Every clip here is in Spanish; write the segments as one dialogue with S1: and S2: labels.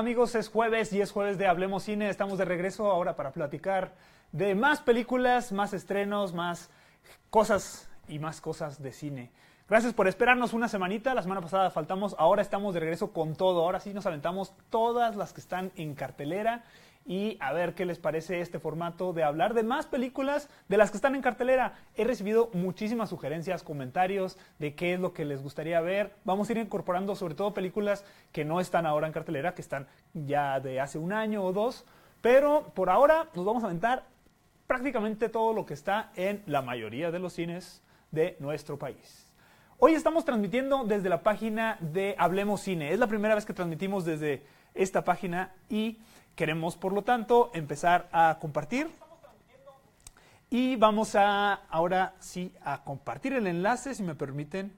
S1: amigos? Es jueves y es jueves de Hablemos Cine. Estamos de regreso ahora para platicar de más películas, más estrenos, más cosas y más cosas de cine. Gracias por esperarnos una semanita. La semana pasada faltamos, ahora estamos de regreso con todo. Ahora sí nos aventamos todas las que están en cartelera y a ver qué les parece este formato de hablar de más películas de las que están en cartelera. He recibido muchísimas sugerencias, comentarios de qué es lo que les gustaría ver. Vamos a ir incorporando sobre todo películas que no están ahora en cartelera, que están ya de hace un año o dos. Pero por ahora nos vamos a aventar prácticamente todo lo que está en la mayoría de los cines de nuestro país. Hoy estamos transmitiendo desde la página de Hablemos Cine. Es la primera vez que transmitimos desde esta página y Queremos, por lo tanto, empezar a compartir. Y vamos a, ahora sí, a compartir el enlace, si me permiten,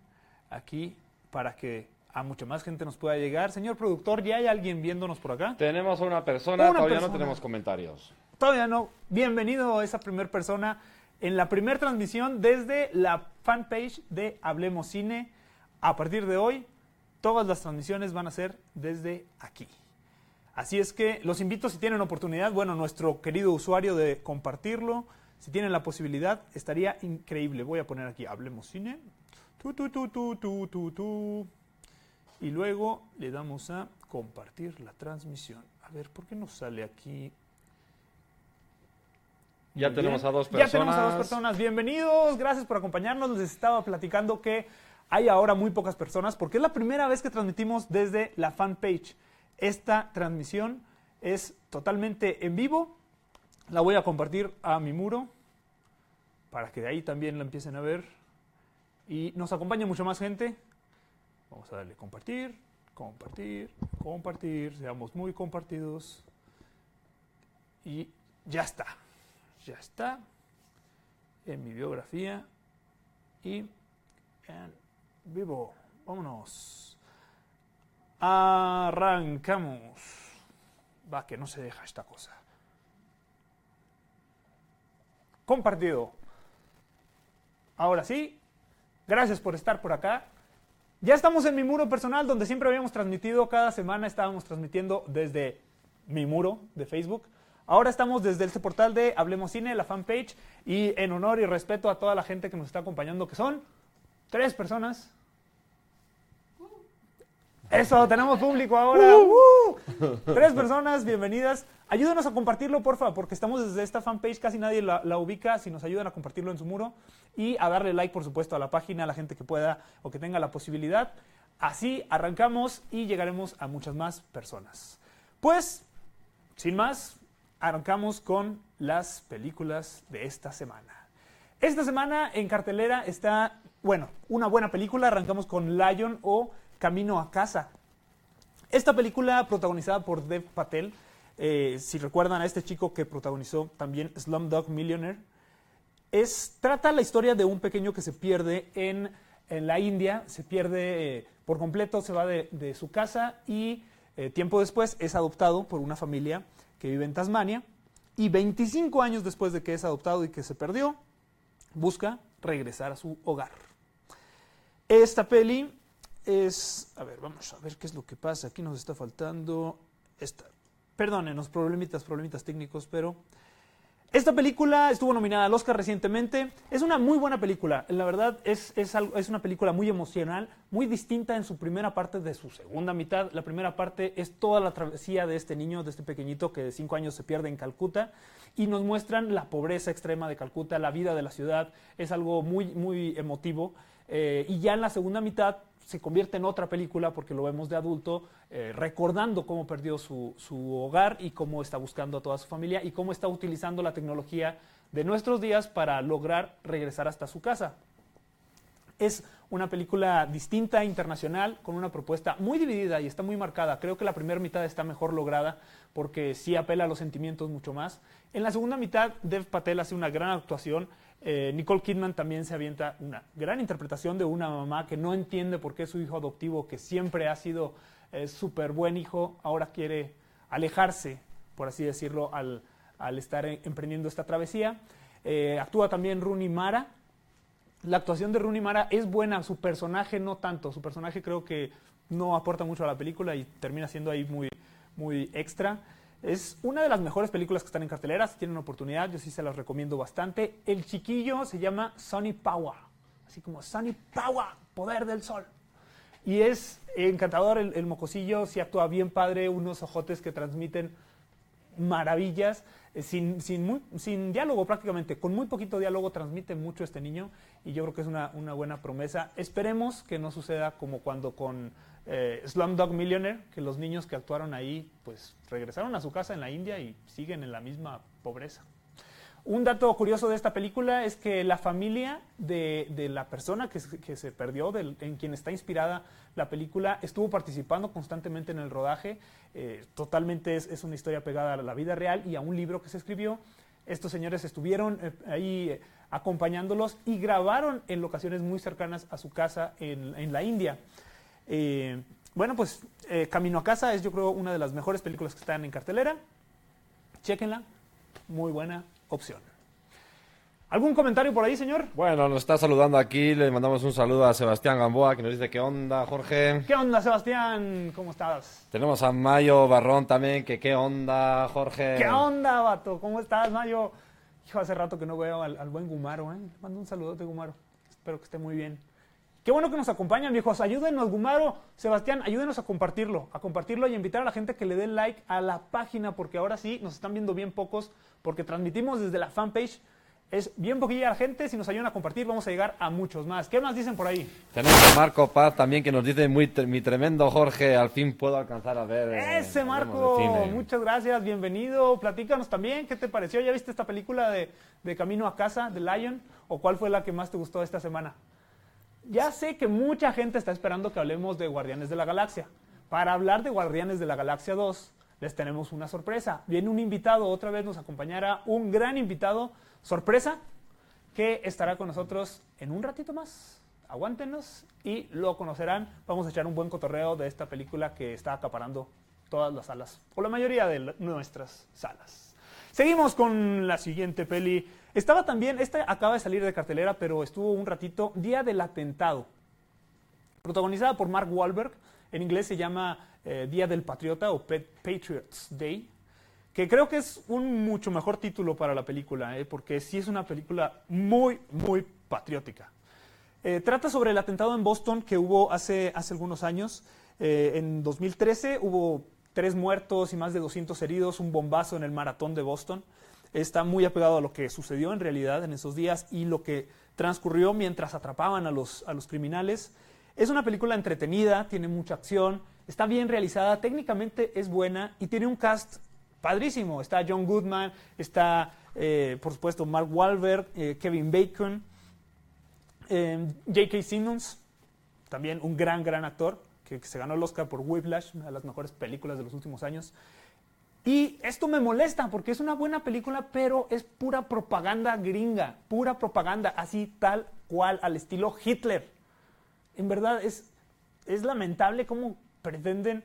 S1: aquí, para que a mucha más gente nos pueda llegar. Señor productor, ¿ya hay alguien viéndonos por acá?
S2: Tenemos a una persona, todavía no tenemos comentarios.
S1: Todavía no. Bienvenido a esa primera persona en la primera transmisión desde la fanpage de Hablemos Cine. A partir de hoy, todas las transmisiones van a ser desde aquí. Así es que los invito, si tienen oportunidad, bueno, nuestro querido usuario de compartirlo, si tienen la posibilidad, estaría increíble. Voy a poner aquí, hablemos cine. Tu, tu, tu, tu, tu, tu, tu. Y luego le damos a compartir la transmisión. A ver, ¿por qué no sale aquí?
S2: Ya tenemos a dos personas.
S1: Ya tenemos a dos personas. Bienvenidos, gracias por acompañarnos. Les estaba platicando que hay ahora muy pocas personas porque es la primera vez que transmitimos desde la fanpage. Esta transmisión es totalmente en vivo. La voy a compartir a mi muro para que de ahí también la empiecen a ver. Y nos acompaña mucha más gente. Vamos a darle compartir, compartir, compartir. Seamos muy compartidos. Y ya está. Ya está en mi biografía y en vivo. Vámonos. Arrancamos. Va, que no se deja esta cosa. Compartido. Ahora sí, gracias por estar por acá. Ya estamos en mi muro personal, donde siempre habíamos transmitido, cada semana estábamos transmitiendo desde mi muro de Facebook. Ahora estamos desde este portal de Hablemos Cine, la fanpage, y en honor y respeto a toda la gente que nos está acompañando, que son tres personas, eso, tenemos público ahora. Uh. Uh. Tres personas, bienvenidas. Ayúdenos a compartirlo, porfa, porque estamos desde esta fanpage, casi nadie la, ubica. Si nos ayudan a compartirlo en su muro y a darle like, por supuesto, a la página, a la gente que pueda o que tenga la posibilidad. Así arrancamos y llegaremos a muchas más personas. Pues, sin más, arrancamos con las películas de esta semana. Esta semana en cartelera está, bueno, una buena película. Arrancamos con Lion o Camino a casa. Esta película protagonizada por Dev Patel, eh, si recuerdan a este chico que protagonizó también Slumdog Millionaire, es, trata la historia de un pequeño que se pierde en, la India, se pierde eh, por completo, se va de, su casa y eh, tiempo después es adoptado por una familia que vive en Tasmania y 25 años después de que es adoptado y que se perdió, busca regresar a su hogar. Esta peli es, a ver, vamos a ver qué es lo que pasa. Aquí nos está faltando esta. Perdónenos, problemitas, problemitas técnicos, pero esta película estuvo nominada al Oscar recientemente. Es una muy buena película. La verdad, es, es, es, una película muy emocional, muy distinta en su primera parte de su segunda mitad. La primera parte es toda la travesía de este niño, de este pequeñito que de cinco años se pierde en Calcuta. Y nos muestran la pobreza extrema de Calcuta, la vida de la ciudad. Es algo muy, muy emotivo. Eh, y ya en la segunda mitad se convierte en otra película porque lo vemos de adulto eh, recordando cómo perdió su, hogar y cómo está buscando a toda su familia y cómo está utilizando la tecnología de nuestros días para lograr regresar hasta su casa. Es una película distinta, internacional, con una propuesta muy dividida y está muy marcada. Creo que la primera mitad está mejor lograda porque sí apela a los sentimientos mucho más. En la segunda mitad, Dev Patel hace una gran actuación eh, Nicole Kidman también se avienta una gran interpretación de una mamá que no entiende por qué su hijo adoptivo, que siempre ha sido eh, súper buen hijo, ahora quiere alejarse, por así decirlo, al, estar emprendiendo esta travesía. Eh, actúa también Rooney Mara. La actuación de Rooney Mara es buena, su personaje no tanto. Su personaje creo que no aporta mucho a la película y termina siendo ahí muy, muy extra. Es una de las mejores películas que están en cartelera. Si tienen oportunidad, yo sí se las recomiendo bastante. El chiquillo se llama Sunny Power. Así como Sunny Power, poder del sol. Y es encantador el, mocosillo, sí actúa bien padre, unos ojotes que transmiten maravillas, eh, sin, sin, sin, diálogo prácticamente, con muy poquito diálogo transmite mucho este niño y yo creo que es una, una buena promesa. Esperemos que no suceda como cuando con eh, Slumdog Millionaire, que los niños que actuaron ahí pues regresaron a su casa en la India y siguen en la misma pobreza. Un dato curioso de esta película es que la familia de, de la persona que, se perdió, en quien está inspirada la película, estuvo participando constantemente en el rodaje. Eh, totalmente es, es, una historia pegada a la vida real y a un libro que se escribió. Estos señores estuvieron eh, ahí eh, acompañándolos y grabaron en locaciones muy cercanas a su casa en, en la India. Eh, bueno, pues Camino a Casa es yo creo una de las mejores películas que están en cartelera. Chequenla, muy buena, opción. ¿Algún comentario por ahí, señor?
S2: Bueno, nos está saludando aquí, le mandamos un saludo a Sebastián Gamboa, que nos dice qué onda, Jorge.
S1: ¿Qué onda, Sebastián? ¿Cómo estás?
S2: Tenemos a Mayo Barrón también, que qué onda, Jorge.
S1: ¿Qué onda, vato? ¿Cómo estás, Mayo? Hijo, hace rato que no veo al, al buen Gumaro, ¿eh? mando un saludote, Gumaro. Espero que esté muy bien. Qué bueno que nos acompañan, viejos. Ayúdenos, Gumaro, Sebastián, ayúdenos a compartirlo, a compartirlo y invitar a la gente que le dé like a la página, porque ahora sí nos están viendo bien pocos, porque transmitimos desde la fanpage. Es bien poquilla la gente, si nos ayudan a compartir vamos a llegar a muchos más. ¿Qué más dicen por ahí?
S2: Tenemos a Marco Paz también que nos dice, muy mi tremendo Jorge, al fin puedo alcanzar a ver.
S1: Eh, Ese Marco, muchas gracias, bienvenido. Platícanos también, ¿qué te pareció? ¿Ya viste esta película de, de Camino a Casa, de Lion? ¿O cuál fue la que más te gustó esta semana? Ya sé que mucha gente está esperando que hablemos de Guardianes de la Galaxia. Para hablar de Guardianes de la Galaxia 2, les tenemos una sorpresa. Viene un invitado, otra vez nos acompañará un gran invitado, sorpresa, que estará con nosotros en un ratito más. Aguántenos y lo conocerán. Vamos a echar un buen cotorreo de esta película que está acaparando todas las salas, o la mayoría de nuestras salas. Seguimos con la siguiente peli. Estaba también, esta acaba de salir de cartelera, pero estuvo un ratito, Día del Atentado. Protagonizada por Mark Wahlberg, en inglés se llama eh, Día del Patriota o Patriots Day, que creo que es un mucho mejor título para la película, eh, porque sí es una película muy, muy patriótica. Eh, trata sobre el atentado en Boston que hubo hace, hace algunos años. En 2013 hubo tres muertos y más de 200 heridos, un bombazo en el maratón de Boston. Está muy apegado a lo que sucedió en realidad en esos días y lo que transcurrió mientras atrapaban a los, a los criminales. Es una película entretenida, tiene mucha acción, está bien realizada, técnicamente es buena y tiene un cast padrísimo. Está John Goodman, está eh, por supuesto Mark Wahlberg, eh, Kevin Bacon, eh, J.K. Simmons, también un gran, gran actor que, que, se ganó el Oscar por Whiplash, una de las mejores películas de los últimos años. Y esto me molesta porque es una buena película, pero es pura propaganda gringa, pura propaganda, así tal cual, al estilo Hitler. En verdad es, es lamentable cómo pretenden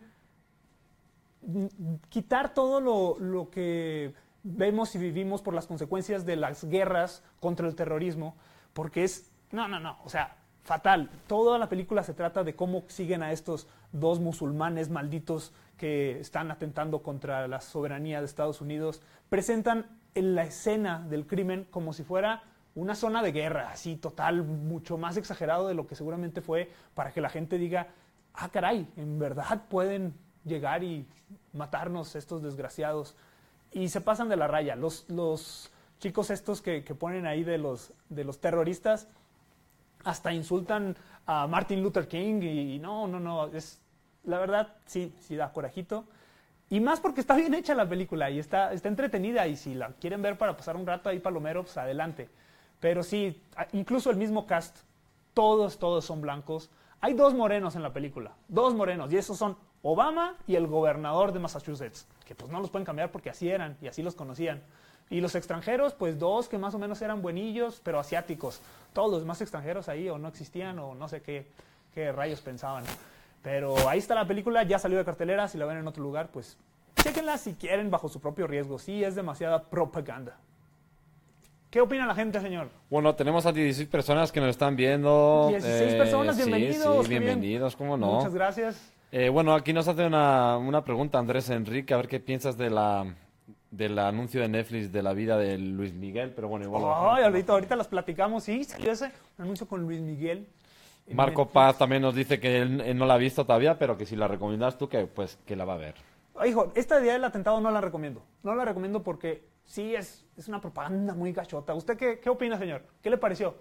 S1: quitar todo lo, lo, que vemos y vivimos por las consecuencias de las guerras contra el terrorismo, porque es, no, no, no, o sea, fatal. Toda la película se trata de cómo siguen a estos dos musulmanes malditos que están atentando contra la soberanía de Estados Unidos. Presentan en la escena del crimen como si fuera una zona de guerra, así total, mucho más exagerado de lo que seguramente fue para que la gente diga, ah, caray, en verdad pueden llegar y matarnos estos desgraciados. Y se pasan de la raya. Los, los chicos estos que, que, ponen ahí de los, de los terroristas hasta insultan a Martin Luther King y, y no, no, no, es, la verdad sí, sí da corajito. Y más porque está bien hecha la película y está, está entretenida y si la quieren ver para pasar un rato ahí palomero, pues adelante. Pero sí, incluso el mismo cast, todos, todos son blancos. Hay dos morenos en la película, dos morenos, y esos son Obama y el gobernador de Massachusetts, que pues no los pueden cambiar porque así eran y así los conocían. Y los extranjeros, pues dos que más o menos eran buenillos, pero asiáticos. Todos los más extranjeros ahí o no existían o no sé qué, qué rayos pensaban. Pero ahí está la película, ya salió de cartelera, si la ven en otro lugar, pues chequenla si quieren bajo su propio riesgo. Sí, es demasiada propaganda. ¿Qué opina la gente, señor?
S2: Bueno, tenemos a 16 personas que nos están viendo.
S1: 16 eh, personas, bienvenidos.
S2: Sí, sí, bienvenidos, ¿cómo no?
S1: Muchas gracias.
S2: Eh, bueno, aquí nos hace una, una pregunta Andrés Enrique, a ver qué piensas de la, del anuncio de Netflix de la vida de Luis Miguel, pero bueno, igual...
S1: ahorita, ahorita las platicamos. Sí, salió ese anuncio con Luis Miguel.
S2: Marco. Paz también nos dice que él, no la ha visto todavía, pero que si la recomiendas tú, que pues que la va a ver.
S1: Ay, Hijo, esta idea del atentado no la recomiendo. No la recomiendo porque sí es, es una propaganda muy gachota. ¿Usted qué, qué opina, señor? ¿Qué le pareció?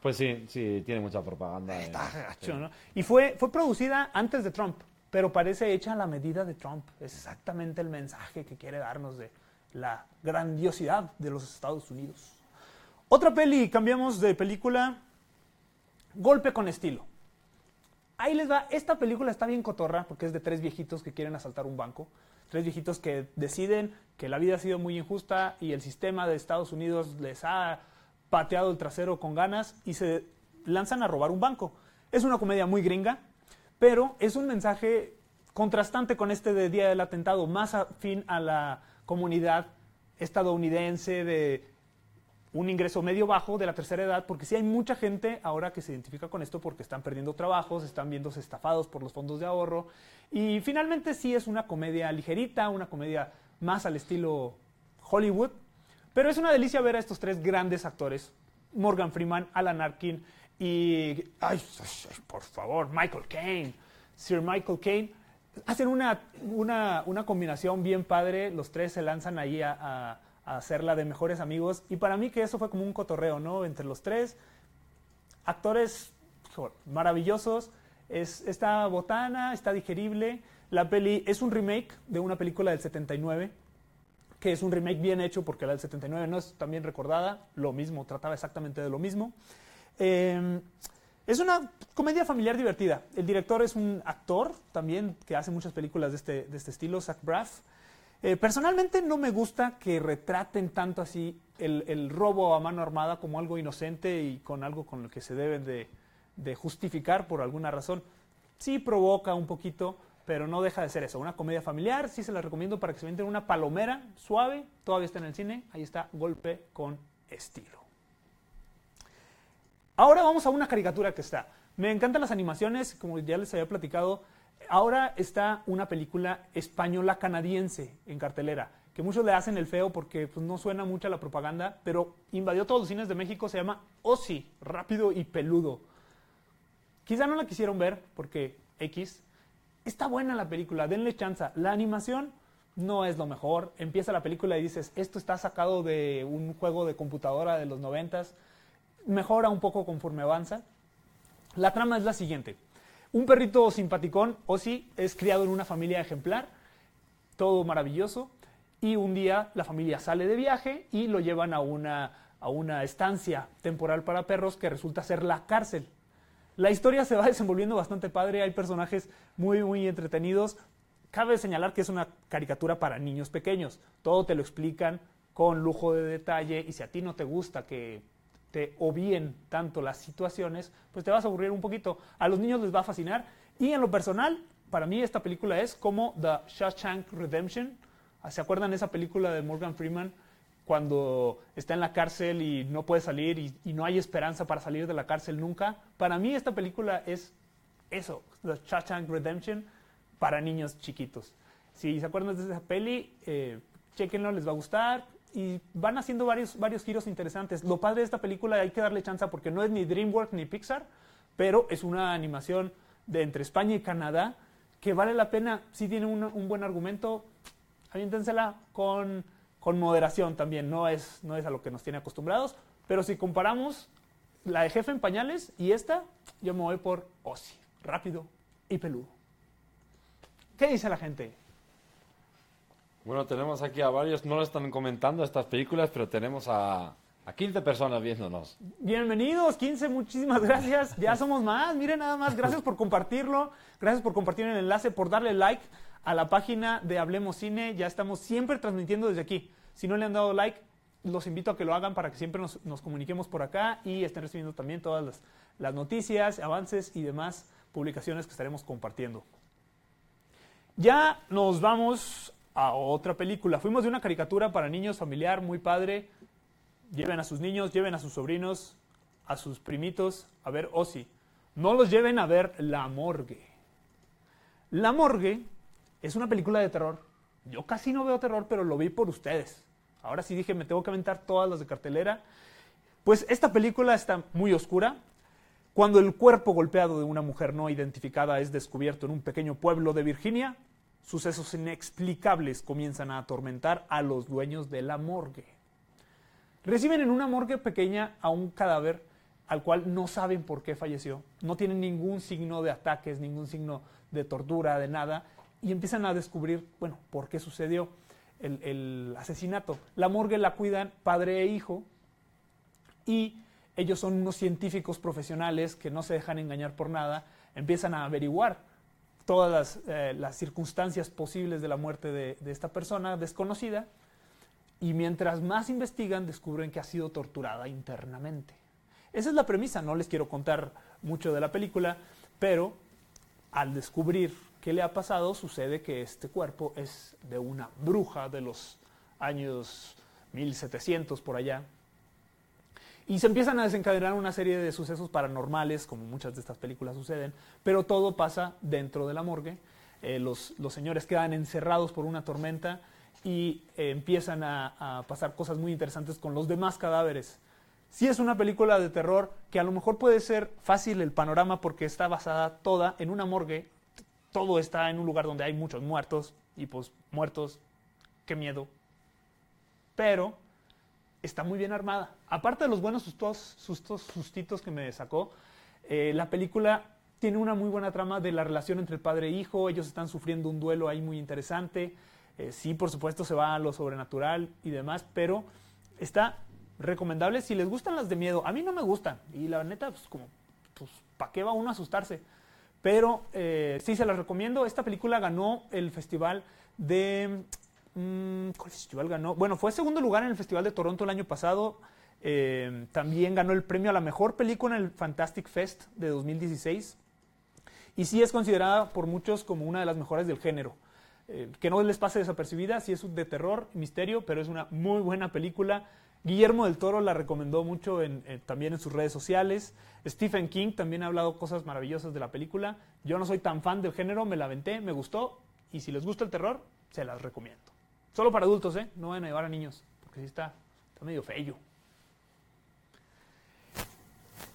S2: Pues sí, sí, tiene mucha propaganda. eh,
S1: Está
S2: sí.
S1: gacho, ¿no? Y fue, fue producida antes de Trump, pero parece hecha a la medida de Trump. Es exactamente el mensaje que quiere darnos de la grandiosidad de los Estados Unidos. Otra peli, cambiamos de película, Golpe con estilo. Ahí les va, esta película está bien cotorra porque es de tres viejitos que quieren asaltar un banco. Tres viejitos que deciden que la vida ha sido muy injusta y el sistema de Estados Unidos les ha pateado el trasero con ganas y se lanzan a robar un banco. Es una comedia muy gringa, pero es un mensaje contrastante con este de Día del Atentado, más afín a la comunidad estadounidense de un ingreso medio bajo de la tercera edad, porque sí hay mucha gente ahora que se identifica con esto porque están perdiendo trabajos, están viéndose estafados por los fondos de ahorro. Y finalmente sí es una comedia ligerita, una comedia más al estilo Hollywood. Pero es una delicia ver a estos tres grandes actores, Morgan Freeman, Alan Arkin y, ay, por favor, Michael Caine, Sir Michael Caine. Hacen una, una, una combinación bien padre, los tres se lanzan ahí a- a hacerla de mejores amigos. Y para mí que eso fue como un cotorreo, ¿no? Entre los tres, actores maravillosos. Es, está botana, está digerible. La peli es un remake de una película del 79, que es un remake bien hecho porque la del 79 no es tan bien recordada. Lo mismo, trataba exactamente de lo mismo. Eh, es una comedia familiar divertida. El director es un actor también que hace muchas películas de este, de este estilo, Zach Braff. Eh, personalmente no me gusta que retraten tanto así el, el robo a mano armada como algo inocente y con algo con lo que se deben de, de justificar por alguna razón. Sí provoca un poquito, pero no deja de ser eso. Una comedia familiar, sí se la recomiendo para que se venden una palomera suave. Todavía está en el cine. Ahí está, golpe con estilo. Ahora vamos a una caricatura que está. Me encantan las animaciones, como ya les había platicado. Ahora está una película española canadiense en cartelera, que muchos le hacen el feo porque pues, no suena mucho a la propaganda, pero invadió todos los cines de México. Se llama Ozzy, rápido y peludo. Quizá no la quisieron ver porque X. Está buena la película, denle chance. La animación no es lo mejor. Empieza la película y dices, esto está sacado de un juego de computadora de los noventas. Mejora un poco conforme avanza. La trama es la siguiente. Un perrito simpaticón, Ozzy, es criado en una familia ejemplar, todo maravilloso, y un día la familia sale de viaje y lo llevan a una, a una estancia temporal para perros que resulta ser la cárcel. La historia se va desenvolviendo bastante padre, hay personajes muy, muy entretenidos. Cabe señalar que es una caricatura para niños pequeños. Todo te lo explican con lujo de detalle y si a ti no te gusta que te obvíen tanto las situaciones, pues te vas a aburrir un poquito. A los niños les va a fascinar y en lo personal, para mí esta película es como The Shawshank Redemption. ¿Se acuerdan esa película de Morgan Freeman cuando está en la cárcel y no puede salir y, y no hay esperanza para salir de la cárcel nunca? Para mí esta película es eso, The Shawshank Redemption para niños chiquitos. Si se acuerdan de esa peli, eh, chequenlo, les va a gustar y van haciendo varios, giros interesantes. Lo padre de esta película hay que darle chance porque no es ni DreamWorks ni Pixar, pero es una animación de entre España y Canadá que vale la pena, si tiene un, buen argumento, aviéntensela con, moderación también, no es, no es a lo que nos tiene acostumbrados, pero si comparamos la de Jefe en Pañales y esta, yo me voy por Ozzy, rápido y peludo. ¿Qué dice la gente?
S2: Bueno, tenemos aquí a varios, no lo están comentando estas películas, pero tenemos a, a 15 personas viéndonos.
S1: Bienvenidos, 15, muchísimas gracias. Ya somos más, miren nada más, gracias por compartirlo, gracias por compartir el enlace, por darle like a la página de Hablemos Cine. Ya estamos siempre transmitiendo desde aquí. Si no le han dado like, los invito a que lo hagan para que siempre nos, nos comuniquemos por acá y estén recibiendo también todas las, las noticias, avances y demás publicaciones que estaremos compartiendo. Ya nos vamos a otra película. Fuimos de una caricatura para niños familiar muy padre. Lleven a sus niños, lleven a sus sobrinos, a sus primitos a ver Ozzy. No los lleven a ver La Morgue. La Morgue es una película de terror. Yo casi no veo terror, pero lo vi por ustedes. Ahora sí dije, me tengo que aventar todas las de cartelera. Pues esta película está muy oscura. Cuando el cuerpo golpeado de una mujer no identificada es descubierto en un pequeño pueblo de Virginia, sucesos inexplicables comienzan a atormentar a los dueños de la morgue. Reciben en una morgue pequeña a un cadáver al cual no saben por qué falleció. No tienen ningún signo de ataques, ningún signo de tortura, de nada. Y empiezan a descubrir, bueno, por qué sucedió el, el asesinato. La morgue la cuidan padre e hijo y ellos son unos científicos profesionales que no se dejan engañar por nada, empiezan a averiguar todas las, eh, las circunstancias posibles de la muerte de, de, esta persona desconocida y mientras más investigan descubren que ha sido torturada internamente. Esa es la premisa, no les quiero contar mucho de la película, pero al descubrir qué le ha pasado sucede que este cuerpo es de una bruja de los años 1700 por allá, y se empiezan a desencadenar una serie de sucesos paranormales, como muchas de estas películas suceden, pero todo pasa dentro de la morgue. Eh, los, los, señores quedan encerrados por una tormenta y eh, empiezan a, pasar cosas muy interesantes con los demás cadáveres. Sí es una película de terror que a lo mejor puede ser fácil el panorama porque está basada toda en una morgue. Todo está en un lugar donde hay muchos muertos y pues muertos, qué miedo. Pero está muy bien armada. Aparte de los buenos sustos, sustos sustitos que me sacó, eh, la película tiene una muy buena trama de la relación entre padre e hijo. Ellos están sufriendo un duelo ahí muy interesante. Eh, sí, por supuesto, se va a lo sobrenatural y demás, pero está recomendable si les gustan las de miedo. A mí no me gustan y la neta, pues como, pues, ¿para qué va uno a asustarse? Pero eh, sí se las recomiendo. Esta película ganó el festival de ¿Cuál festival ganó? Bueno, fue segundo lugar en el Festival de Toronto el año pasado. Eh, también ganó el premio a la mejor película en el Fantastic Fest de 2016. Y sí es considerada por muchos como una de las mejores del género. Eh, que no les pase desapercibida, sí es de terror, misterio, pero es una muy buena película. Guillermo del Toro la recomendó mucho también en sus redes sociales. Stephen King también ha hablado cosas maravillosas de la película. Yo no soy tan fan del género, me la aventé, me gustó. Y si les gusta el terror, se las recomiendo. Solo para adultos, ¿eh? No van a llevar a niños, porque sí está, está medio feo.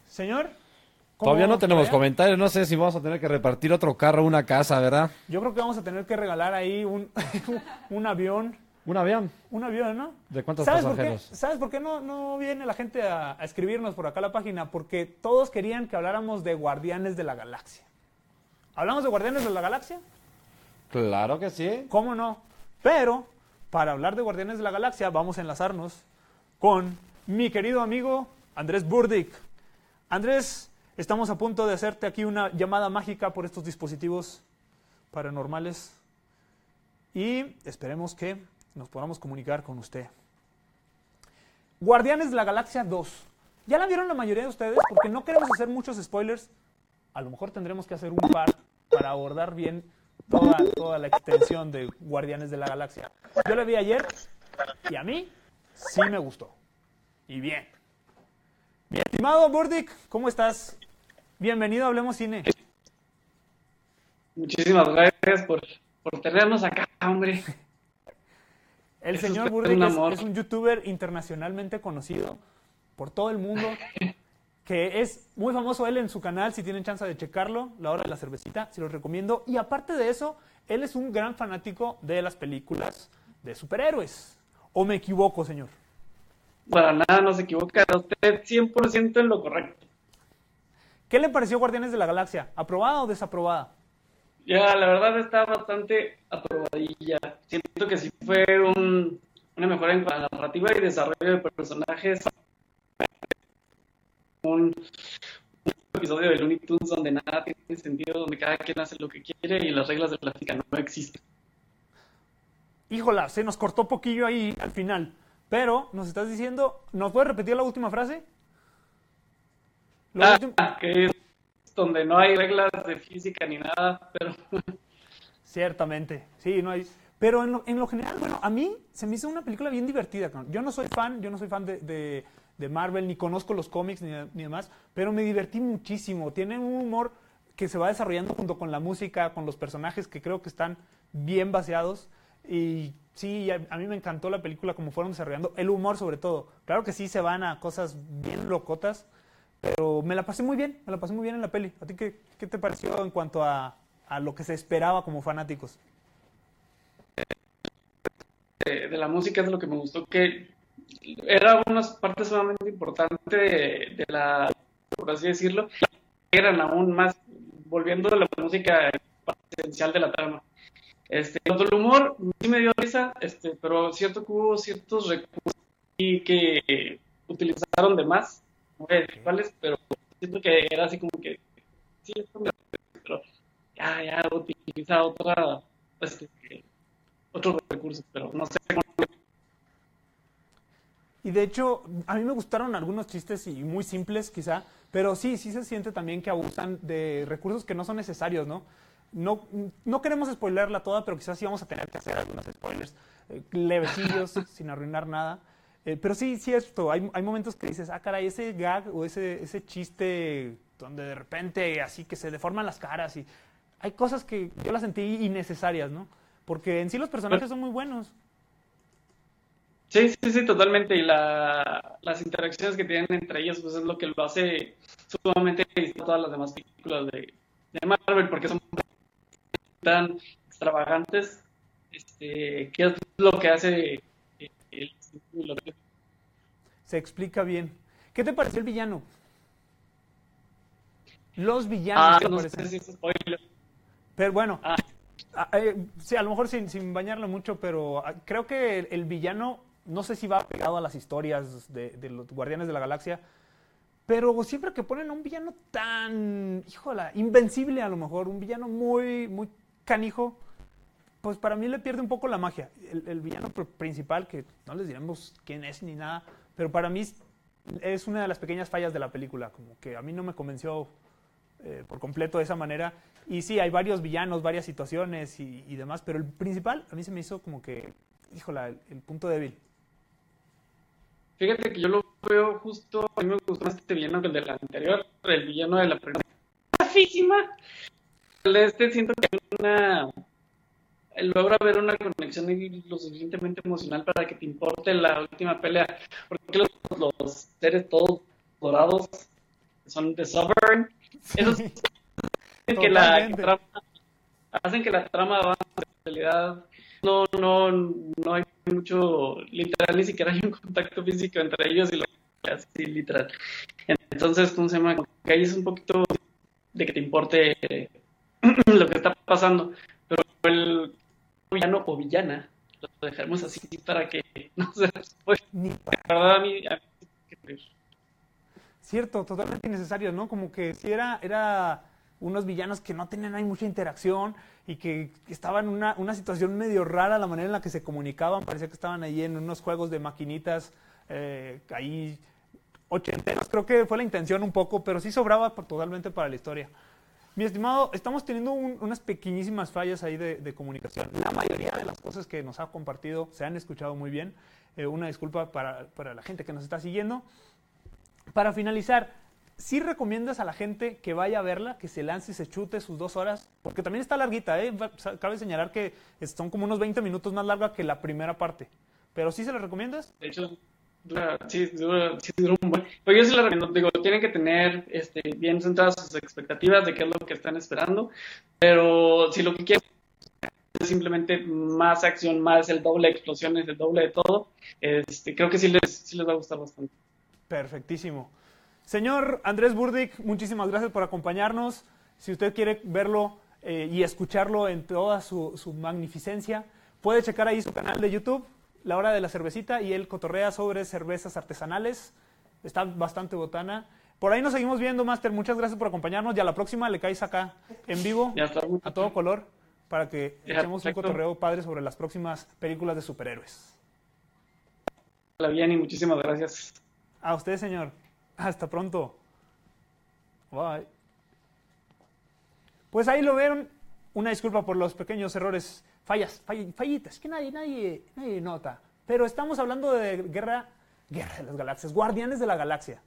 S1: Señor.
S2: Todavía no tenemos comentarios, no sé si vamos a tener que repartir otro carro, una casa, ¿verdad?
S1: Yo creo que vamos a tener que regalar ahí un, un avión.
S2: ¿Un avión?
S1: Un avión, ¿no?
S2: ¿De cuántos
S1: ¿Sabes
S2: pasajeros?
S1: Por qué, ¿Sabes por qué no, no viene la gente a, a, escribirnos por acá a la página? Porque todos querían que habláramos de Guardianes de la Galaxia. ¿Hablamos de Guardianes de la Galaxia?
S2: Claro que sí.
S1: ¿Cómo no? Pero para hablar de Guardianes de la Galaxia, vamos a enlazarnos con mi querido amigo Andrés Burdick. Andrés, estamos a punto de hacerte aquí una llamada mágica por estos dispositivos paranormales y esperemos que nos podamos comunicar con usted. Guardianes de la Galaxia 2. ¿Ya la vieron la mayoría de ustedes? Porque no queremos hacer muchos spoilers. A lo mejor tendremos que hacer un par para abordar bien toda, toda la extensión de Guardianes de la Galaxia. Yo la vi ayer y a mí sí me gustó. Y bien. Mi estimado Burdick, ¿cómo estás? Bienvenido a Hablemos Cine.
S3: Muchísimas gracias por, por tenernos acá, hombre.
S1: El Eso señor Burdick es, es, un youtuber internacionalmente conocido por todo el mundo, que es muy famoso él en su canal, si tienen chance de checarlo, La Hora de la Cervecita, se los recomiendo. Y aparte de eso, él es un gran fanático de las películas de superhéroes. ¿O me equivoco, señor?
S3: Para nada, no se equivoca. Usted 100% en lo correcto.
S1: ¿Qué le pareció Guardianes de la Galaxia? ¿Aprobada o desaprobada?
S3: Ya, la verdad está bastante aprobadilla. Siento que sí fue un, una mejora en la narrativa y desarrollo de personajes. Un, un, episodio de Looney Tunes donde nada tiene sentido, donde cada quien hace lo que quiere y las reglas de la física no existen.
S1: Híjola, se nos cortó poquillo ahí al final. Pero nos estás diciendo, ¿nos puedes repetir la última frase?
S3: Ah, último... que es donde no hay reglas de física ni nada, pero...
S1: Ciertamente, sí, no hay... Pero en lo, en lo, general, bueno, a mí se me hizo una película bien divertida. Yo no soy fan, yo no soy fan de, de, de Marvel, ni conozco los cómics ni, ni, demás, pero me divertí muchísimo. Tiene un humor que se va desarrollando junto con la música, con los personajes que creo que están bien baseados. Y sí, a, mí me encantó la película como fueron desarrollando, el humor sobre todo. Claro que sí se van a cosas bien locotas, pero me la pasé muy bien, me la pasé muy bien en la peli. ¿A ti qué, qué te pareció en cuanto a, a lo que se esperaba como fanáticos?
S3: De, de la música es lo que me gustó, que era una parte sumamente importante de, de la, por así decirlo, eran aún más, volviendo a la música esencial de la trama. Este, cuanto al humor, sí me dio risa, este, pero cierto que hubo ciertos recursos y que utilizaron de más, no voy a decir cuáles, pero siento que era así como que, sí, esto me pero ya, ya utiliza otra, este, otros recursos, pero no sé cómo
S1: Y de hecho, a mí me gustaron algunos chistes y muy simples quizá, pero sí, sí se siente también que abusan de recursos que no son necesarios, ¿no? No, no queremos spoilerla toda, pero quizás sí vamos a tener que hacer algunos spoilers eh, levecillos, sin arruinar nada. Eh, pero sí, cierto, hay, hay momentos que dices, ah, caray, ese gag o ese, ese chiste donde de repente así que se deforman las caras y hay cosas que yo las sentí innecesarias, ¿no? Porque en sí los personajes son muy buenos.
S3: Sí, sí, sí, totalmente. Y la, las interacciones que tienen entre ellos, pues es lo que lo hace sumamente distinto a todas las demás películas de, de Marvel, porque son tan extravagantes, este, que es lo que hace eh, el, lo que-
S1: Se explica bien. ¿Qué te pareció el villano? Los villanos,
S3: Ah,
S1: ¿qué te
S3: no sé si es spoiler.
S1: Pero bueno,
S3: Ah.
S1: a, eh, sí, a lo mejor sin, sin bañarlo mucho, pero ah, creo que el, el villano, no sé si va pegado a las historias de, los Guardianes de la Galaxia, pero siempre que ponen a un villano tan, híjola, invencible a lo mejor, un villano muy, muy canijo, pues para mí le pierde un poco la magia. El, villano pr- principal, que no les diremos quién es ni nada, pero para mí es, una de las pequeñas fallas de la película, como que a mí no me convenció eh, por completo de esa manera. Y sí, hay varios villanos, varias situaciones y, y demás, pero el principal a mí se me hizo como que, híjola, el punto débil.
S3: Fíjate que yo lo veo justo, a mí me gustó más este villano que el del anterior, el villano de la primera. El de este siento que una logra ver una conexión lo suficientemente emocional para que te importe la última pelea. Porque los, los seres todos dorados son de Sovereign, esos hacen que la trama, hacen que la trama avance. En realidad no, no, no hay mucho, literal, ni siquiera hay un contacto físico entre ellos y lo así literal. Entonces, ¿cómo se llama? Como que ahí es un poquito de que te importe lo que está pasando. Pero el villano o villana lo dejaremos así para que no se verdad, a mí, a mí.
S1: Cierto, totalmente innecesario, ¿no? Como que si era, era unos villanos que no tenían ahí mucha interacción y que estaban en una, una situación medio rara la manera en la que se comunicaban. Parecía que estaban ahí en unos juegos de maquinitas eh, ahí ochenteros. Creo que fue la intención un poco, pero sí sobraba totalmente para la historia. Mi estimado, estamos teniendo un- unas pequeñísimas fallas ahí de, de comunicación. La mayoría de las cosas que nos ha compartido se han escuchado muy bien. Eh, una disculpa para, para la gente que nos está siguiendo. Para finalizar, ¿sí recomiendas a la gente que vaya a verla, que se lance y se chute sus dos horas? Porque también está larguita, ¿eh? Cabe señalar que son como unos 20 minutos más larga que la primera parte. Pero ¿sí se la recomiendas?
S3: De hecho, dura, sí, dura, sí dura un buen. Pero yo sí la recomiendo, digo, tienen que tener este, bien centradas sus expectativas de qué es lo que están esperando. Pero si lo que quieren es simplemente más acción, más el doble de explosiones, el doble de todo, este, creo que sí les, sí les va a gustar bastante.
S1: Perfectísimo. Señor Andrés Burdick, muchísimas gracias por acompañarnos. Si usted quiere verlo eh, y escucharlo en toda su, su magnificencia, puede checar ahí su canal de YouTube, La Hora de la Cervecita, y él cotorrea sobre cervezas artesanales. Está bastante botana. Por ahí nos seguimos viendo, Master. Muchas gracias por acompañarnos. Y a la próxima le caes acá en vivo, a todo color, para que
S3: Ya,
S1: echemos un cotorreo padre sobre las próximas películas de superhéroes.
S3: bien y muchísimas gracias.
S1: A usted, señor. Hasta pronto. Bye. Pues ahí lo vieron. Una disculpa por los pequeños errores, fallas, fall- fallitas, que nadie, nadie, nadie nota. Pero estamos hablando de guerra, guerra de las galaxias, guardianes de la galaxia.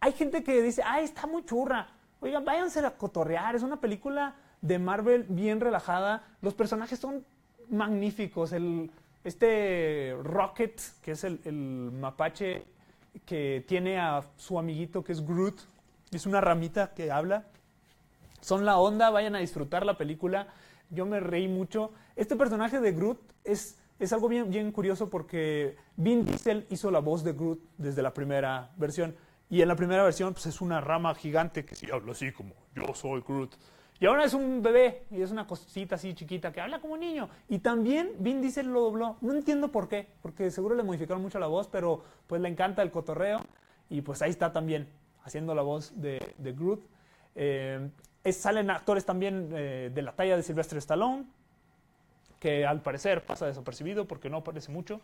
S1: Hay gente que dice, ah, está muy churra. Oigan, váyanse a cotorrear. Es una película de Marvel bien relajada. Los personajes son magníficos. El, este Rocket, que es el, el mapache que tiene a su amiguito que es Groot, es una ramita que habla. Son la onda, vayan a disfrutar la película. Yo me reí mucho. Este personaje de Groot es, es algo bien, bien curioso porque Vin Diesel hizo la voz de Groot desde la primera versión. Y en la primera versión pues, es una rama gigante que sí habla así como yo soy Groot. Y ahora es un bebé y es una cosita así chiquita que habla como niño. Y también Vin Diesel lo dobló. No entiendo por qué, porque seguro le modificaron mucho la voz, pero pues le encanta el cotorreo. Y pues ahí está también haciendo la voz de, de Groot. Eh, es- salen actores también eh, de la talla de Sylvester Stallone, que al parecer pasa desapercibido porque no aparece mucho.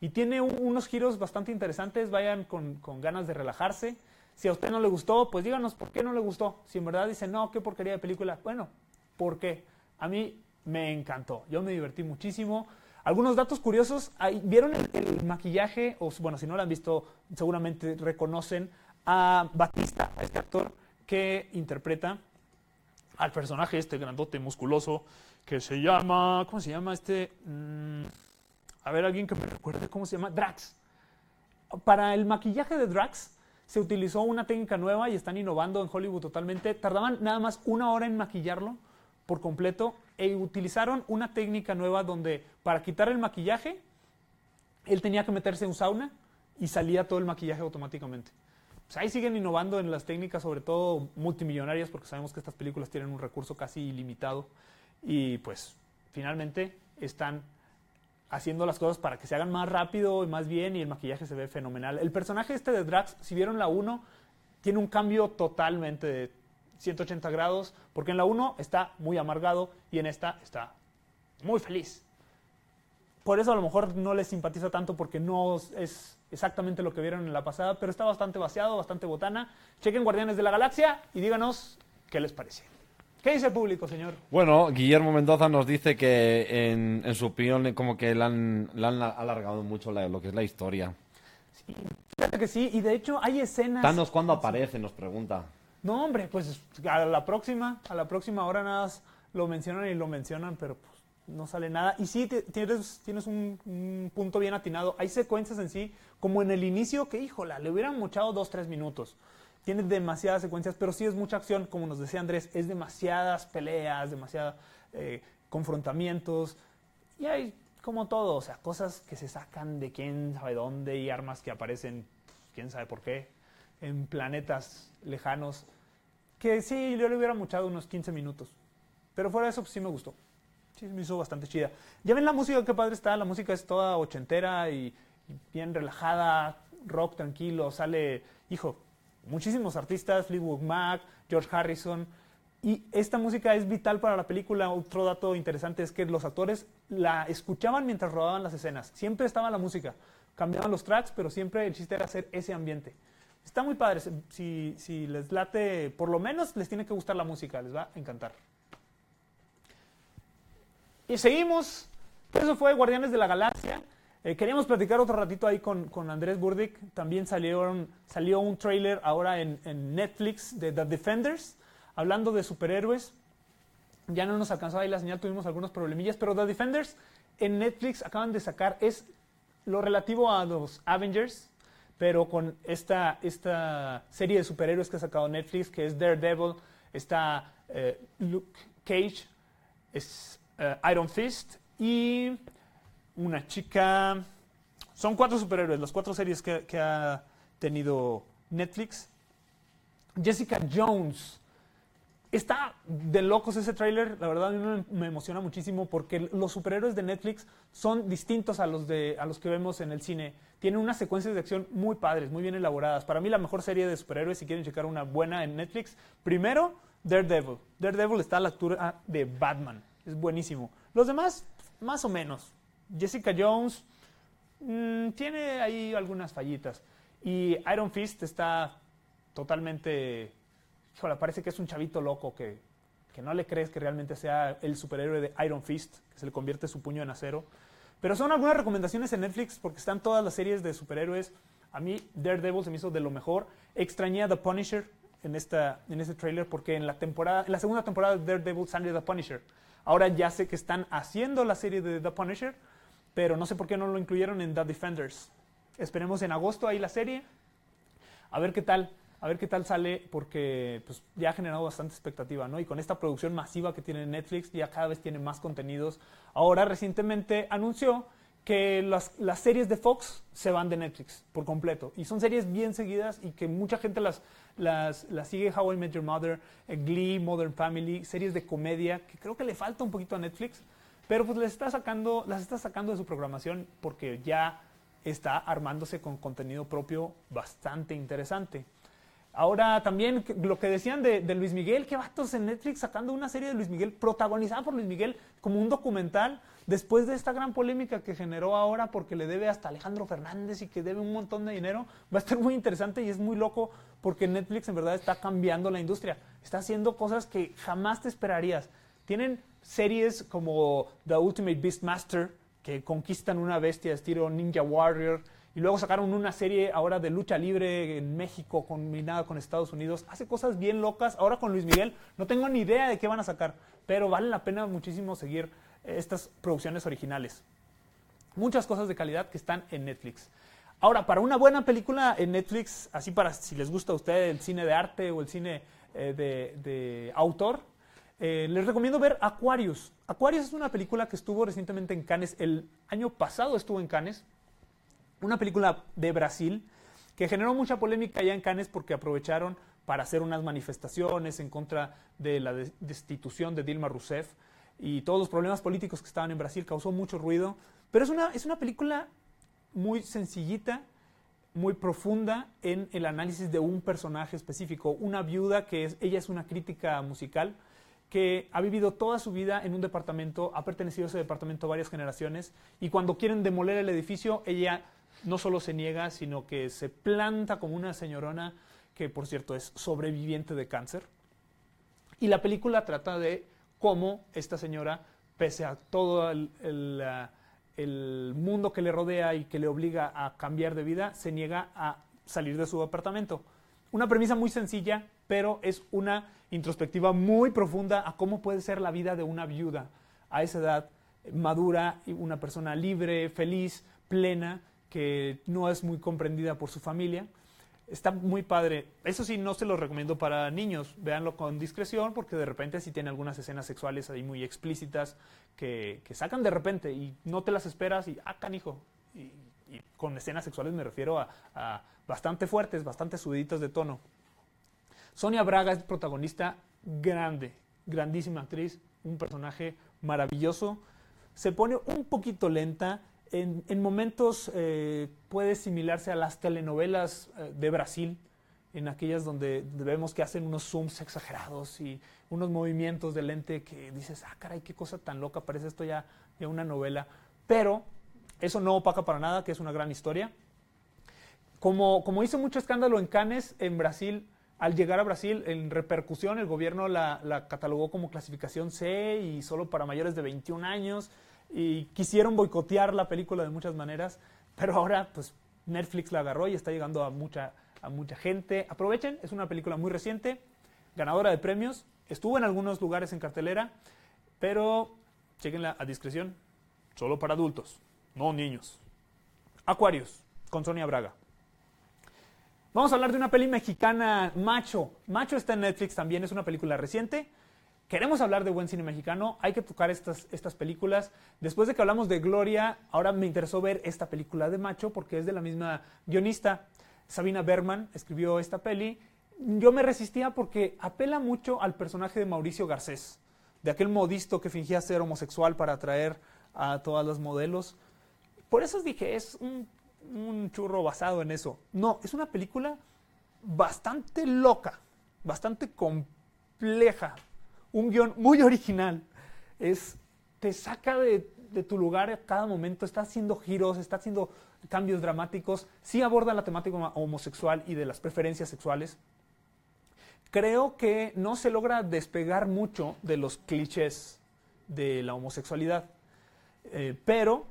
S1: Y tiene un- unos giros bastante interesantes, vayan con, con ganas de relajarse. Si a usted no le gustó, pues díganos por qué no le gustó. Si en verdad dice, no, qué porquería de película, bueno, ¿por qué? A mí me encantó, yo me divertí muchísimo. Algunos datos curiosos, ¿vieron el, el maquillaje? O bueno, si no lo han visto, seguramente reconocen a Batista, a este actor que interpreta al personaje este grandote, musculoso, que se llama, ¿cómo se llama este? Mm, a ver, alguien que me recuerde cómo se llama, Drax. Para el maquillaje de Drax se utilizó una técnica nueva y están innovando en Hollywood totalmente. Tardaban nada más una hora en maquillarlo por completo e utilizaron una técnica nueva donde para quitar el maquillaje él tenía que meterse en un sauna y salía todo el maquillaje automáticamente. Pues ahí siguen innovando en las técnicas, sobre todo multimillonarias, porque sabemos que estas películas tienen un recurso casi ilimitado. Y pues finalmente están haciendo las cosas para que se hagan más rápido y más bien y el maquillaje se ve fenomenal. El personaje este de Drax, si vieron la 1, tiene un cambio totalmente de 180 grados, porque en la 1 está muy amargado y en esta está muy feliz. Por eso a lo mejor no les simpatiza tanto porque no es exactamente lo que vieron en la pasada, pero está bastante vaciado, bastante botana. Chequen Guardianes de la Galaxia y díganos qué les parece. ¿Qué dice el público, señor?
S2: Bueno, Guillermo Mendoza nos dice que en, en su opinión como que le han, le han alargado mucho la- lo que es la historia.
S1: Fíjate que sí, y de hecho hay escenas...
S2: Thanos, ¿cuándo aparece? Nos pregunta.
S1: No, hombre, pues a la próxima, a la próxima hora nada más lo mencionan y lo mencionan, pero pues no sale nada. Y sí, te- tienes, tienes un, un punto bien atinado. Hay secuencias en sí, como en el inicio, que híjola, le hubieran mochado dos, tres minutos. Tiene demasiadas secuencias, pero sí es mucha acción, como nos decía Andrés, es demasiadas peleas, demasiados confrontamientos. Y hay como todo, o sea, cosas que se sacan de quién sabe dónde y armas que aparecen, quién sabe por qué, en planetas lejanos. Que sí, yo le hubiera mochado unos 15 minutos. Pero fuera de eso, pues, sí me gustó. Sí, me hizo bastante chida. Ya ven la música, qué padre está. La música es toda ochentera y bien relajada, rock tranquilo. Sale, hijo, muchísimos artistas, Fleetwood Mac, George Harrison. Y esta música es vital para la película. Otro dato interesante es que los actores la escuchaban mientras rodaban las escenas. Siempre estaba la música. Cambiaban los tracks, pero siempre el chiste era hacer ese ambiente. Está muy padre. Si, si les late, por lo menos les tiene que gustar la música. Les va a encantar. Y seguimos. Eso fue Guardianes de la Galaxia. Eh, queríamos platicar otro ratito ahí con, con Andrés Burdick. También salieron, salió un trailer ahora en, en Netflix de The Defenders, hablando de superhéroes. Ya no nos alcanzó ahí la señal, tuvimos algunos problemillas, pero The Defenders en Netflix acaban de sacar, es lo relativo a los Avengers, pero con esta, esta serie de superhéroes que ha sacado Netflix, que es Daredevil, está eh, Luke Cage, es eh, Iron Fist y una chica. Son cuatro superhéroes, las cuatro series que, ha tenido Netflix. Jessica Jones. Está de locos ese tráiler, la verdad a mí me, emociona muchísimo porque los superhéroes de Netflix son distintos a los, de, a los que vemos en el cine. Tienen unas secuencias de acción muy padres, muy bien elaboradas. Para mí la mejor serie de superhéroes, si quieren checar una buena en Netflix, primero Daredevil. Daredevil está a la altura de Batman, es buenísimo. Los demás, más o menos. Jessica Jones mm, tiene ahí algunas fallitas. Y Iron Fist está totalmente híjole, parece que es un chavito loco que, que no le crees que realmente sea el superhéroe de Iron Fist, que se le convierte su puño en acero. Pero son algunas recomendaciones en Netflix porque están todas las series de superhéroes. A mí Daredevil se me hizo de lo mejor. Extrañé a The Punisher. en, esta, en este trailer porque en la, temporada, en la segunda temporada de Daredevil sale The Punisher. Ahora ya sé que están haciendo la serie de The Punisher, pero no sé por qué no lo incluyeron en The Defenders. Esperemos en agosto ahí la serie. A ver qué tal, a ver qué tal sale, porque pues, ya ha generado bastante expectativa, ¿no? Y con esta producción masiva que tiene Netflix, ya cada vez tiene más contenidos. Ahora recientemente anunció que las, las, series de Fox se van de Netflix por completo. Y son series bien seguidas y que mucha gente las, las, las sigue. How I Met Your Mother, eh, Glee, Modern Family, series de comedia, que creo que le falta un poquito a Netflix. Pero pues les está sacando, las está sacando de su programación porque ya está armándose con contenido propio bastante interesante. Ahora también lo que decían de, de, Luis Miguel, que vatos en Netflix sacando una serie de Luis Miguel protagonizada por Luis Miguel como un documental después de esta gran polémica que generó ahora porque le debe hasta Alejandro Fernández y que debe un montón de dinero, va a estar muy interesante y es muy loco porque Netflix en verdad está cambiando la industria, está haciendo cosas que jamás te esperarías. Tienen series como The Ultimate Beastmaster que conquistan una bestia estilo Ninja Warrior, y luego sacaron una serie ahora de lucha libre en México combinada con Estados Unidos. Hace cosas bien locas. Ahora con Luis Miguel no tengo ni idea de qué van a sacar, pero vale la pena muchísimo seguir estas producciones originales. Muchas cosas de calidad que están en Netflix. Ahora, para una buena película en Netflix, así para si les gusta a ustedes el cine de arte o el cine eh, de, de, autor, eh, les recomiendo ver Aquarius. Aquarius es una película que estuvo recientemente en Cannes. El año pasado estuvo en Cannes una película de Brasil que generó mucha polémica allá en Cannes porque aprovecharon para hacer unas manifestaciones en contra de la destitución de Dilma Rousseff y todos los problemas políticos que estaban en Brasil, causó mucho ruido. Pero es una, es una película muy sencillita, muy profunda en el análisis de un personaje específico, una viuda que es, ella es una crítica musical que ha vivido toda su vida en un departamento, ha pertenecido a ese departamento varias generaciones y cuando quieren demoler el edificio, ella no solo se niega, sino que se planta como una señorona que, por cierto, es sobreviviente de cáncer. Y la película trata de cómo esta señora, pese a todo el, mundo que le rodea y que le obliga a cambiar de vida, se niega a salir de su apartamento. Una premisa muy sencilla, pero es una introspectiva muy profunda a cómo puede ser la vida de una viuda a esa edad madura, una persona libre, feliz, plena, que no es muy comprendida por su familia. Está muy padre. Eso sí, no se lo recomiendo para niños. Véanlo con discreción porque de repente sí tiene algunas escenas sexuales ahí muy explícitas que, sacan de repente y no te las esperas y, ah, canijo. Y, y con escenas sexuales me refiero a, a bastante fuertes, bastante subiditas de tono. Sonia Braga es protagonista grande, grandísima actriz, un personaje maravilloso. Se pone un poquito lenta en, momentos eh, puede similarse a las telenovelas eh, de Brasil, en aquellas donde vemos que hacen unos zooms exagerados y unos movimientos de lente que dices, ah, caray, qué cosa tan loca, parece esto ya, ya una novela. Pero eso no opaca para nada, que es una gran historia. Como, como hizo mucho escándalo en Cannes, en Brasil, al llegar a Brasil, en repercusión, el gobierno la, catalogó como clasificación C y solo para mayores de 21 años y quisieron boicotear la película de muchas maneras, pero ahora pues Netflix la agarró y está llegando a mucha, a mucha gente. Aprovechen, es una película muy reciente, ganadora de premios, estuvo en algunos lugares en cartelera, pero chequenla a discreción, solo para adultos, no niños. Aquarius, con Sonia Braga. Vamos a hablar de una peli mexicana, Macho. Macho está en Netflix también, es una película reciente queremos hablar de buen cine mexicano, hay que tocar estas, estas películas. Después de que hablamos de Gloria, ahora me interesó ver esta película de Macho porque es de la misma guionista. Sabina Bergman escribió esta peli. Yo me resistía porque apela mucho al personaje de Mauricio Garcés, de aquel modisto que fingía ser homosexual para atraer a todas las modelos. Por eso dije, es un, un churro basado en eso. No, es una película bastante loca, bastante compleja, un guion muy original. Es, te saca de, tu lugar a cada momento, está haciendo giros, está haciendo cambios dramáticos, sí aborda la temática homosexual y de las preferencias sexuales. Creo que no se logra despegar mucho de los clichés de la homosexualidad, eh, pero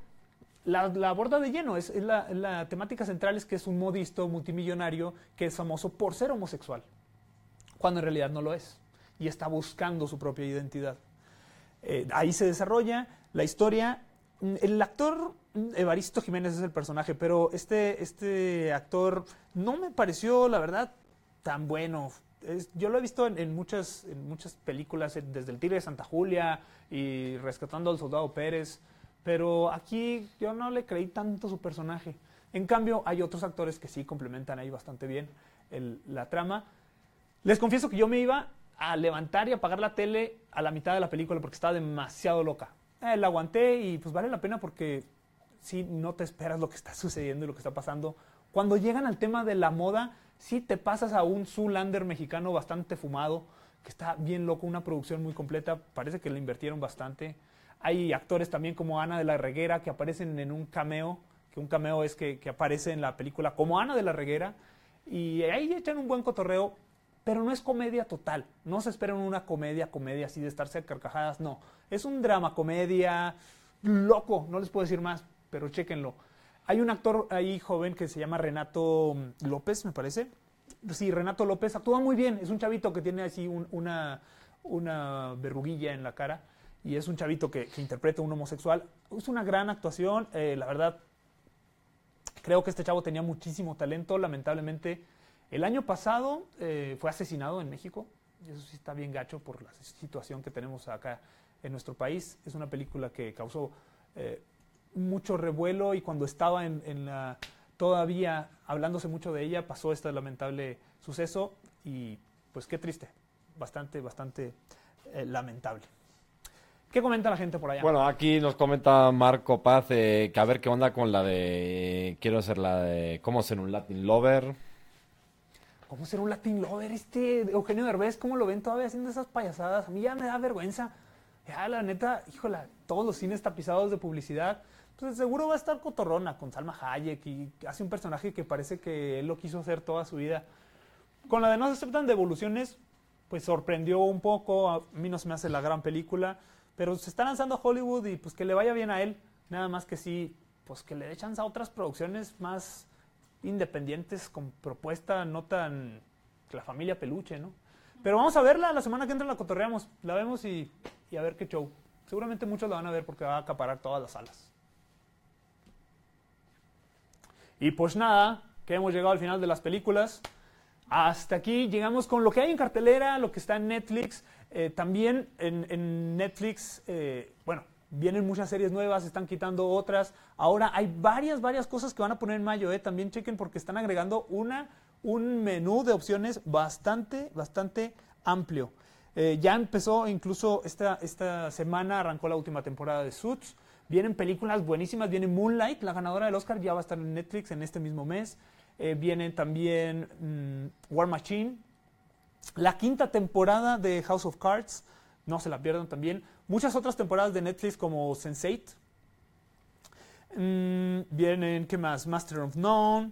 S1: la, aborda de lleno. Es, la, la, temática central es que es un modisto multimillonario que es famoso por ser homosexual. cuando en realidad no lo es y está buscando su propia identidad. Eh, ahí se desarrolla la historia. Mm, El actor mm, Evaristo Jiménez es el personaje, pero este, este actor no me pareció, la verdad, tan bueno. Yo lo he visto en, muchas, en muchas películas, desde El Tigre de Santa Julia y Rescatando al Soldado Pérez, pero aquí yo no le creí tanto su personaje. En cambio, hay otros actores que sí complementan ahí bastante bien la trama. Les confieso que yo me iba a levantar y apagar la tele a la mitad de la película porque estaba demasiado loca. Eh, la aguanté y pues vale la pena porque sí no te esperas lo que está sucediendo y lo que está pasando. Cuando llegan al tema de la moda, sí te pasas a un Zoolander mexicano bastante fumado, que está bien loco, una producción muy completa, parece que le invirtieron bastante. Hay actores también como Ana de la Reguera que aparecen en un cameo, que un cameo es que, que aparece en la película como Ana de la Reguera, y ahí echan un buen cotorreo, pero no es comedia total. No se esperan una comedia, comedia así de estarse a carcajadas, no. Es un drama, comedia, loco, no les puedo decir más, pero chéquenlo. Hay un actor ahí joven que se llama Renato López, me parece. Sí, Renato López actúa muy bien. Es un chavito que tiene así un- una, una verruguilla en la cara y es un chavito que, interpreta a un homosexual. Es una gran actuación, eh, la verdad. Creo que este chavo tenía muchísimo talento. Lamentablemente, el año pasado eh, fue asesinado en México. Eso sí está bien gacho por la situación que tenemos acá en nuestro país. Es una película que causó eh, mucho revuelo y cuando estaba en, en la todavía hablándose mucho de ella pasó este lamentable suceso y pues qué triste, bastante, bastante lamentable. ¿Qué comenta la gente por allá?
S2: Bueno, aquí nos comenta Marco Paz eh, que a ver qué onda con la de. Quiero ser la de. ¿Cómo ser un Latin Lover?
S1: ¿Cómo ser un Latin Lover este Eugenio Derbez? ¿Cómo lo ven todavía haciendo esas payasadas? A mí ya me da vergüenza. Ya, la neta, híjola, todos los cines tapizados de publicidad. Pues seguro va a estar cotorrona con Salma Hayek y hace un personaje que parece que él lo quiso hacer toda su vida. Con la de No se aceptan devoluciones, pues sorprendió un poco. A mí no se me hace la gran película, pero se está lanzando a Hollywood y pues que le vaya bien a él. Nada más que sí, pues que le dé chance a otras producciones más independientes con propuesta no tan la familia peluche, ¿no? Pero vamos a verla la semana que entra la cotorreamos, la vemos y, a ver qué show. Seguramente muchos la van a ver porque va a acaparar todas las salas. Y pues nada, que hemos llegado al final de las películas. Hasta aquí llegamos con lo que hay en cartelera, lo que está en Netflix. Eh, también en, Netflix, eh, bueno, vienen muchas series nuevas, están quitando otras. Ahora hay varias, varias cosas que van a poner en mayo. Eh. También chequen porque están agregando una, un menú de opciones bastante, bastante amplio. Eh, ya empezó, incluso esta, esta semana arrancó la última temporada de Suits. Vienen películas buenísimas, viene Moonlight, la ganadora del Oscar, ya va a estar en Netflix en este mismo mes. Eh, viene también mm, War Machine, la quinta temporada de House of Cards, no se la pierdan también. Muchas otras temporadas de Netflix como Sense8. Mm, vienen, ¿qué más? Master of None.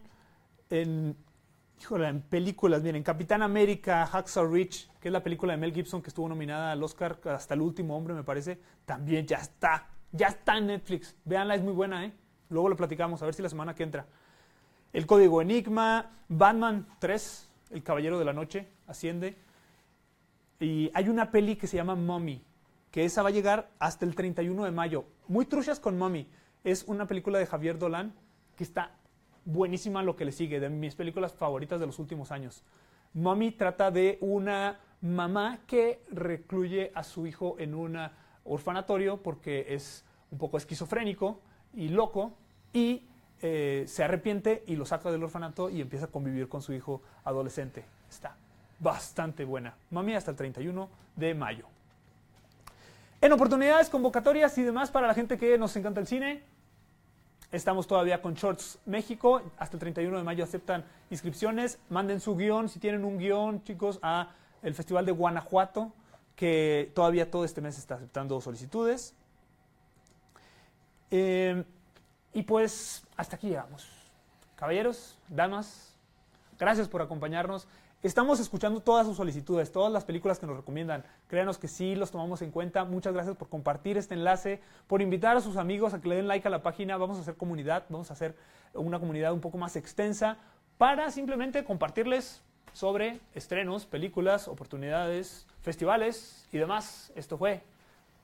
S1: En, híjole, en películas vienen Capitán América, Hacksaw Ridge, que es la película de Mel Gibson que estuvo nominada al Oscar hasta el último hombre, me parece. También ya está, ya está en Netflix. Véanla, es muy buena, ¿eh? Luego lo platicamos, a ver si la semana que entra. El Código Enigma, Batman 3, El Caballero de la Noche, asciende. Y hay una peli que se llama Mommy, que esa va a llegar hasta el 31 de mayo. Muy truchas con Mommy. Es una película de Javier Dolan que está buenísima lo que le sigue, de mis películas favoritas de los últimos años. Mommy trata de una mamá que recluye a su hijo en un orfanatorio porque es un poco esquizofrénico y loco y eh, se arrepiente y lo saca del orfanato y empieza a convivir con su hijo adolescente. Está bastante buena. Mami hasta el 31 de mayo. En oportunidades, convocatorias y demás para la gente que nos encanta el cine, estamos todavía con Shorts México. Hasta el 31 de mayo aceptan inscripciones. Manden su guion, si tienen un guion, chicos, a el Festival de Guanajuato, que todavía todo este mes está aceptando solicitudes. Eh, y pues hasta aquí llegamos. Caballeros, damas, gracias por acompañarnos. Estamos escuchando todas sus solicitudes, todas las películas que nos recomiendan. Créanos que sí, los tomamos en cuenta. Muchas gracias por compartir este enlace, por invitar a sus amigos a que le den like a la página. Vamos a hacer comunidad, vamos a hacer una comunidad un poco más extensa para simplemente compartirles sobre estrenos, películas, oportunidades, festivales y demás. Esto fue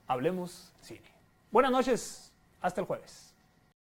S1: Hablemos Cine. Buenas noches, hasta el jueves.